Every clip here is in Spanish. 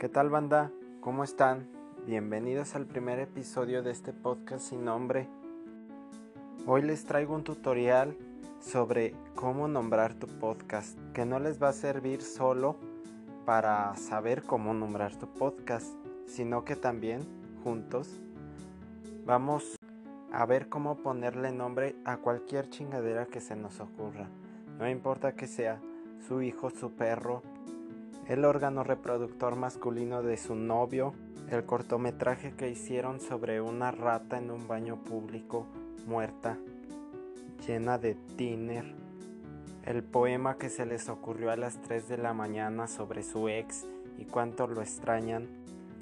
¿Qué tal banda? ¿Cómo están? Bienvenidos al primer episodio de este podcast sin nombre. Hoy les traigo un tutorial sobre cómo nombrar tu podcast, que no les va a servir solo para saber cómo nombrar tu podcast, sino que también juntos vamos a ver cómo ponerle nombre a cualquier chingadera que se nos ocurra. No importa que sea su hijo, su perro, el órgano reproductor masculino de su novio, el cortometraje que hicieron sobre una rata en un baño público muerta, llena de tiner, el poema que se les ocurrió a las 3 de la mañana sobre su ex y cuánto lo extrañan,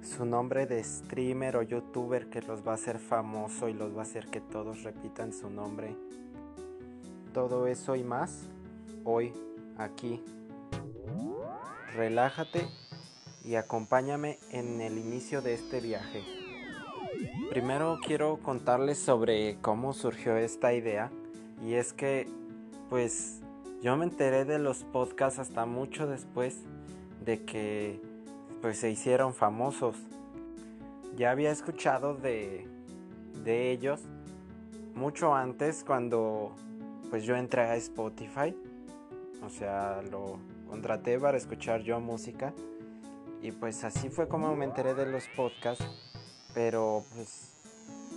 su nombre de streamer o youtuber que los va a hacer famoso y los va a hacer que todos repitan su nombre. Todo eso y más hoy aquí relájate y acompáñame en el inicio de este viaje. Primero quiero contarles sobre cómo surgió esta idea y es que pues yo me enteré de los podcasts hasta mucho después de que pues se hicieron famosos. Ya había escuchado de, de ellos mucho antes cuando pues yo entré a Spotify. O sea, lo, contraté para escuchar yo música. Y pues así fue como me enteré de los podcasts, pero pues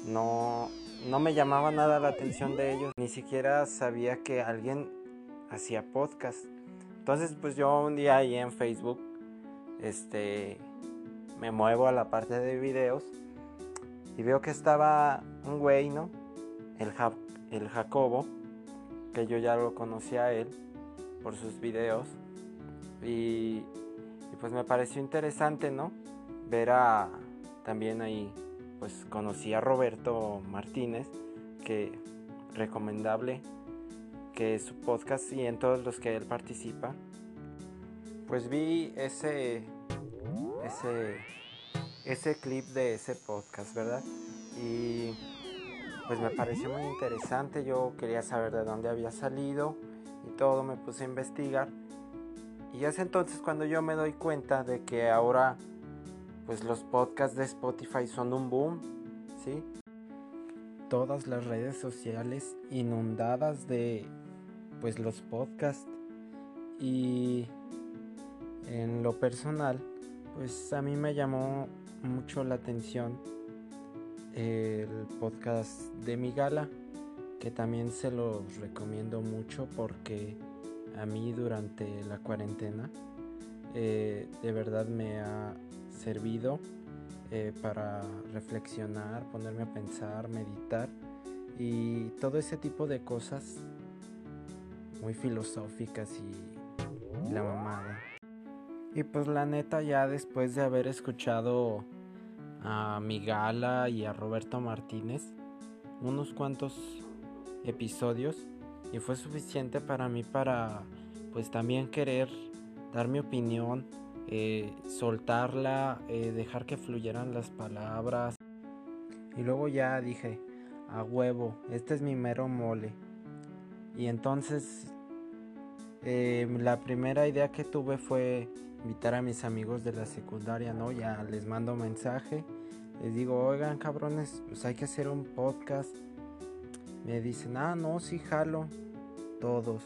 no, no me llamaba nada la atención de ellos, ni siquiera sabía que alguien hacía podcast. Entonces pues yo un día ahí en Facebook, este, me muevo a la parte de videos. Y veo que estaba un güey, ¿no? El, el Jacobo, que yo ya lo conocía a él por sus videos y, pues me pareció interesante, ¿no? Ver a también ahí, pues conocí a Roberto Martínez, que recomendable que su podcast y en todos los que él participa. Pues vi ese, ese, ese clip de ese podcast, ¿verdad? Y pues me pareció muy interesante, yo quería saber de dónde había salido y todo, me puse a investigar. Y es entonces cuando yo me doy cuenta de que ahora pues los podcasts de Spotify son un boom, ¿sí? Todas las redes sociales inundadas de pues los podcasts. Y en lo personal pues a mí me llamó mucho la atención el podcast de mi gala que también se los recomiendo mucho porque a mí durante la cuarentena eh, de verdad me ha servido eh, para reflexionar, ponerme a pensar, meditar y todo ese tipo de cosas muy filosóficas y, la mamada. Y pues la neta ya después de haber escuchado a Migala y a Roberto Martínez unos cuantos episodios, y fue suficiente para mí para pues también querer dar mi opinión, eh, soltarla, eh, dejar que fluyeran las palabras. Y luego ya dije, a huevo, este es mi mero mole. Y entonces eh, la primera idea que tuve fue invitar a mis amigos de la secundaria, ¿no? Ya les mando mensaje, les digo, oigan cabrones, pues hay que hacer un podcast me dicen, ah, no, sí, jalo, todos.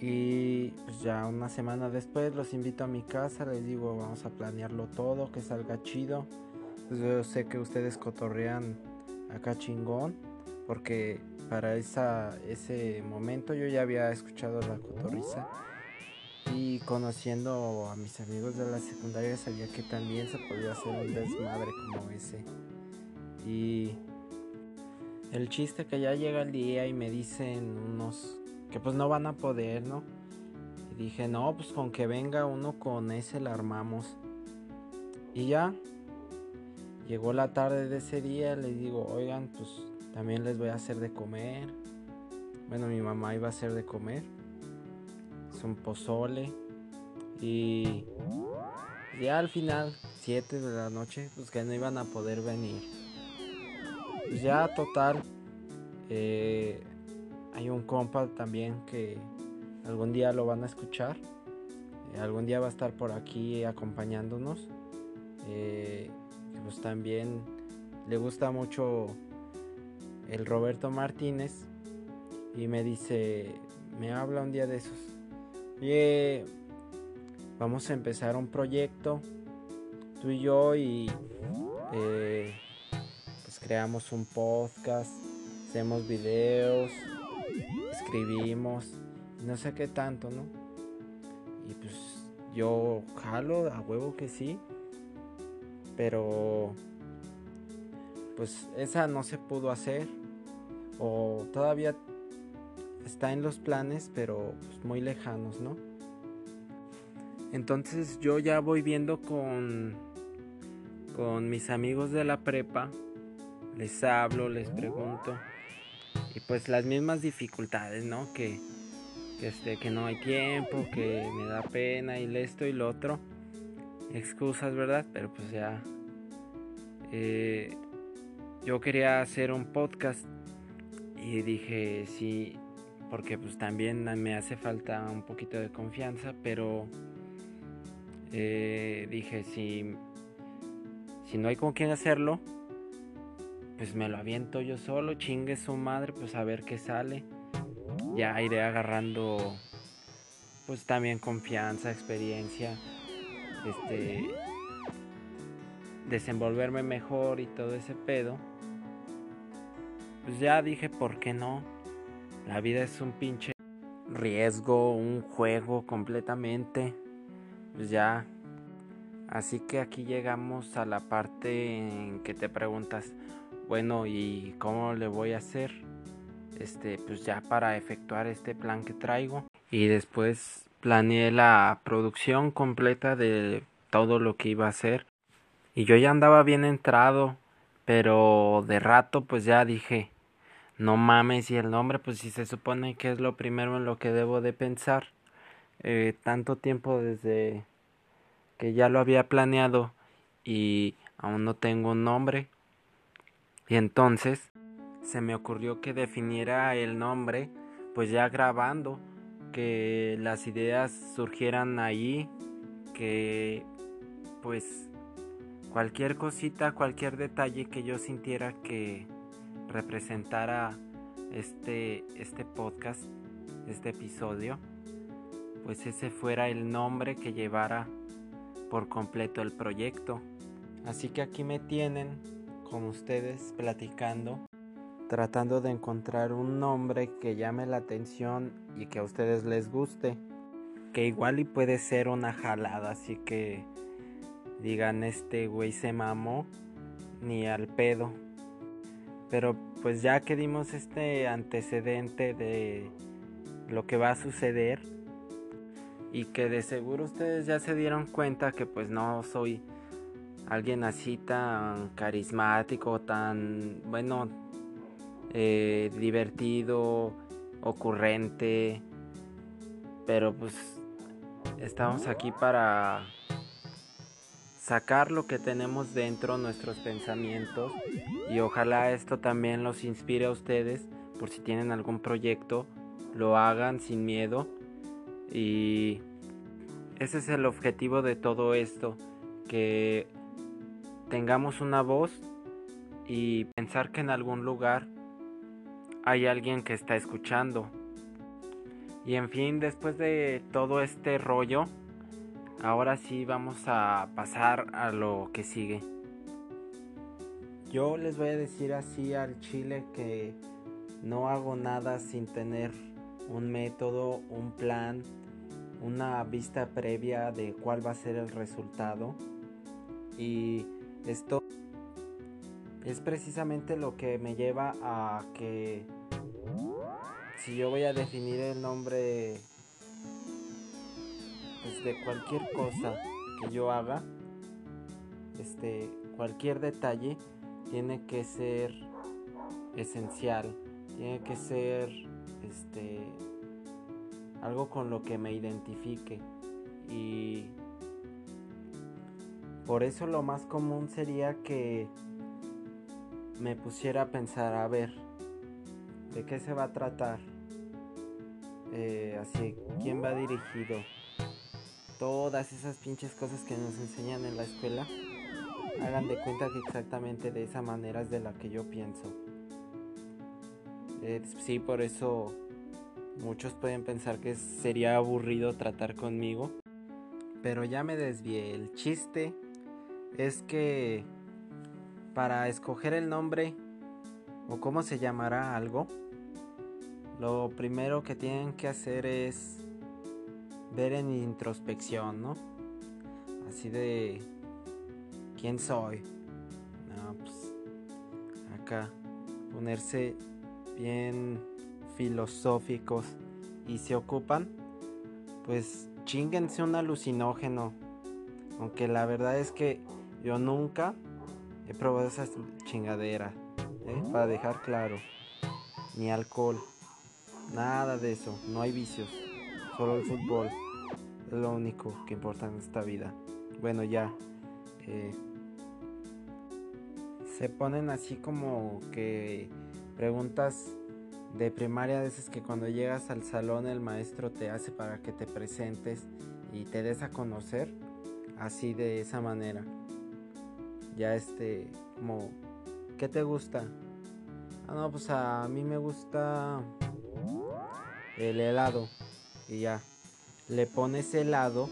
Y pues ya una semana después los invito a mi casa, les digo, vamos a planearlo todo, que salga chido. Pues yo sé que ustedes cotorrean acá chingón, porque para esa, ese momento yo ya había escuchado la cotorriza. Y conociendo a mis amigos de la secundaria sabía que también se podía hacer un desmadre como ese. Y el chiste que ya llega el día y me dicen unos que pues no van a poder, ¿no? Y dije, no, pues con que venga uno con ese la armamos. Y ya, llegó la tarde de ese día, les digo, oigan, pues también les voy a hacer de comer. Bueno, mi mamá iba a hacer de comer. Es un pozole. Y ya al final, 7 de la noche, pues que no iban a poder venir. Ya total, eh, hay un compa también que algún día lo van a escuchar. algún día va a estar por aquí acompañándonos. Eh, pues también le gusta mucho el Roberto Martínez y me dice, me habla un día de esos. Oye, vamos a empezar un proyecto, tú y yo, y eh, creamos un podcast, hacemos videos, escribimos, no sé qué tanto, ¿no? Y pues yo jalo a huevo que sí, pero pues esa no se pudo hacer o todavía está en los planes, pero pues, muy lejanos, ¿no? Entonces yo ya voy viendo con con mis amigos de la prepa, les hablo, les pregunto y pues las mismas dificultades, ¿no? Que que, este, que no hay tiempo, que me da pena y esto y lo otro. Excusas, ¿verdad? Pero pues ya. Eh, yo quería hacer un podcast y dije sí, porque pues también me hace falta un poquito de confianza, pero eh, dije si, si no hay con quién hacerlo, pues me lo aviento yo solo, chingue su madre, pues a ver qué sale ya iré agarrando pues también confianza, experiencia, este desenvolverme mejor y todo ese pedo. Pues ya dije, ¿por qué no? La vida es un pinche riesgo, un juego completamente. Pues ya. Así que aquí llegamos a la parte en que te preguntas, bueno, ¿y cómo le voy a hacer? este, pues ya para efectuar este plan que traigo. Y después planeé la producción completa de todo lo que iba a hacer. Y yo ya andaba bien entrado, pero de rato pues ya dije, no mames, y el nombre pues si se supone que es lo primero en lo que debo de pensar. Eh, tanto tiempo desde que ya lo había planeado y aún no tengo un nombre. Y entonces se me ocurrió que definiera el nombre, pues ya grabando, que las ideas surgieran ahí, que pues cualquier cosita, cualquier detalle que yo sintiera que representara este, este podcast, este episodio, pues ese fuera el nombre que llevara por completo el proyecto. Así que aquí me tienen con ustedes platicando tratando de encontrar un nombre que llame la atención y que a ustedes les guste. Que igual y puede ser una jalada, así que digan este güey se mamó ni al pedo. Pero pues ya que dimos este antecedente de lo que va a suceder y que de seguro ustedes ya se dieron cuenta que pues no soy alguien así tan carismático, tan bueno, eh, divertido, ocurrente, pero pues estamos aquí para sacar lo que tenemos dentro, nuestros pensamientos, y ojalá esto también los inspire a ustedes por si tienen algún proyecto, lo hagan sin miedo. Y ese es el objetivo de todo esto, que tengamos una voz y pensar que en algún lugar hay alguien que está escuchando. Y en fin, después de todo este rollo, ahora sí vamos a pasar a lo que sigue. Yo les voy a decir así al chile que no hago nada sin tener un método, un plan, una vista previa de cuál va a ser el resultado. Y esto es precisamente lo que me lleva a que si yo voy a definir el nombre pues, de cualquier cosa que yo haga, este, cualquier detalle tiene que ser esencial, tiene que ser este algo con lo que me identifique. Y por eso lo más común sería que me pusiera a pensar, a ver, ¿de qué se va a tratar? Eh, así, ¿quién va dirigido? todas esas pinches cosas que nos enseñan en la escuela, hagan de cuenta que exactamente de esa manera es de la que yo pienso. Eh, sí, por eso muchos pueden pensar que sería aburrido tratar conmigo. Pero ya me desvié. El chiste es que para escoger el nombre o cómo se llamará algo, lo primero que tienen que hacer es ver en introspección, ¿no? Así de quién soy. Pues acá ponerse bien filosóficos y se ocupan, pues chinguense un alucinógeno. Aunque la verdad es que yo nunca he probado esa chingadera, ¿eh? para dejar claro. Ni alcohol, nada de eso, no hay vicios, solo el fútbol. Es lo único que importa en esta vida. Bueno, ya. Eh, se ponen así como que preguntas de primaria, veces que cuando llegas al salón el maestro te hace para que te presentes y te des a conocer, así de esa manera. Ya este, como, ¿qué te gusta? Ah, no, pues a mí me gusta el helado. Y ya, le pones helado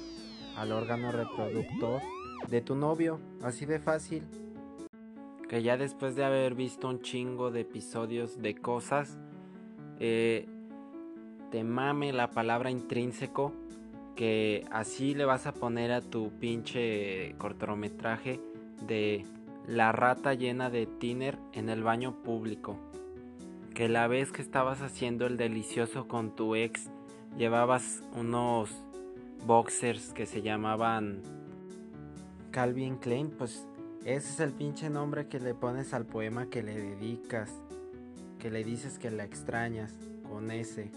al órgano reproductor de tu novio, así de fácil. Que ya después de haber visto un chingo de episodios de cosas, eh, te mame la palabra intrínseco, que así le vas a poner a tu pinche cortometraje de la rata llena de tiner en el baño público. Que la vez que estabas haciendo el delicioso con tu ex, llevabas unos boxers que se llamaban Calvin Klein, pues ese es el pinche nombre que le pones al poema que le dedicas que le dices que la extrañas con ese.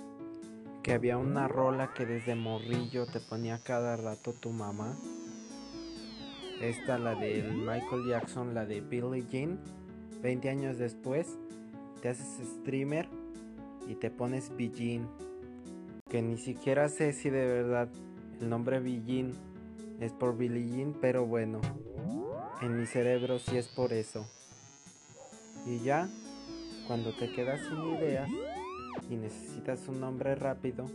Que había una rola que desde morrillo te ponía cada rato tu mamá. Esta, la de Michael Jackson, la de Billie Jean. 20 años después, te haces streamer y te pones Jean Que ni siquiera sé si de verdad el nombre Jean es por Billie Jean, pero bueno, en mi cerebro sí es por eso. Y ya, cuando te quedas sin ideas y necesitas un nombre rápido,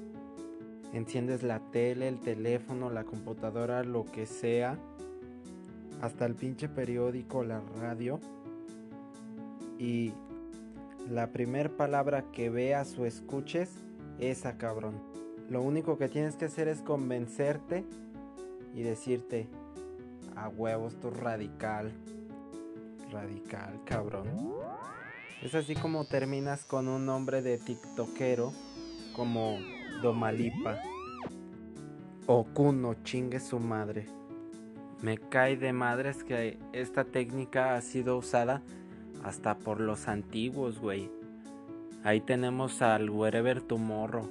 enciendes la tele, el teléfono, la computadora, lo que sea, hasta el pinche periódico, la radio, y la primer palabra que veas o escuches, esa cabrón. Lo único que tienes que hacer es convencerte y decirte, a huevos tu radical. Radical, cabrón. Es así como terminas con un nombre de tiktokero como Domalipa. O Kuno, chingue su madre. Me cae de madres que esta técnica ha sido usada hasta por los antiguos, güey. Ahí tenemos al Wherever Tomorrow.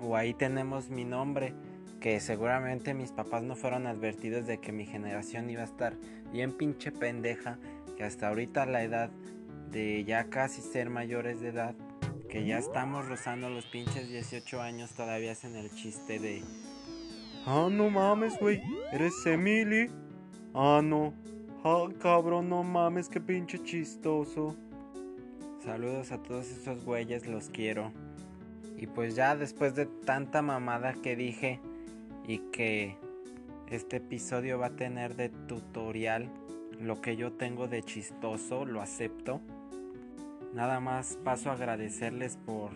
O ahí tenemos mi nombre, que seguramente mis papás no fueron advertidos de que mi generación iba a estar bien pinche pendeja, que hasta ahorita la edad de ya casi ser mayores de edad, que ya estamos rozando los pinches 18 años, todavía hacen el chiste de... Ah, no mames, güey, eres Emily. Ah, no. Ah, cabrón, no mames, qué pinche chistoso. Saludos a todos esos güeyes, los quiero. Y pues ya después de tanta mamada que dije y que este episodio va a tener de tutorial lo que yo tengo de chistoso, lo acepto. Nada más paso a agradecerles por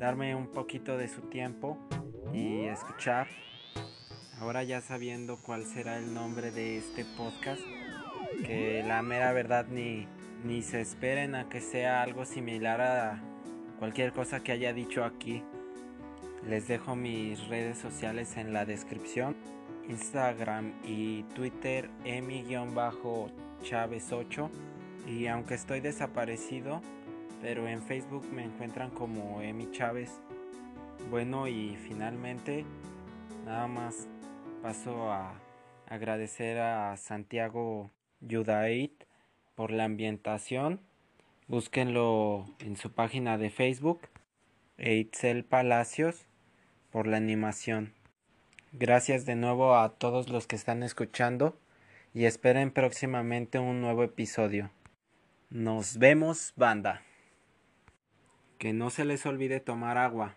darme un poquito de su tiempo y escuchar. Ahora ya sabiendo cuál será el nombre de este podcast, que la mera verdad ni, ni se esperen a que sea algo similar a cualquier cosa que haya dicho aquí. Les dejo mis redes sociales en la descripción. Instagram y Twitter emi-chávez8. Y aunque estoy desaparecido, pero en Facebook me encuentran como Emi Chávez. Bueno, y finalmente, nada más paso a agradecer a Santiago Yudait por la ambientación. Búsquenlo en su página de Facebook. E Itzel Palacios por la animación. Gracias de nuevo a todos los que están escuchando y esperen próximamente un nuevo episodio. Nos vemos, banda. Que no se les olvide tomar agua.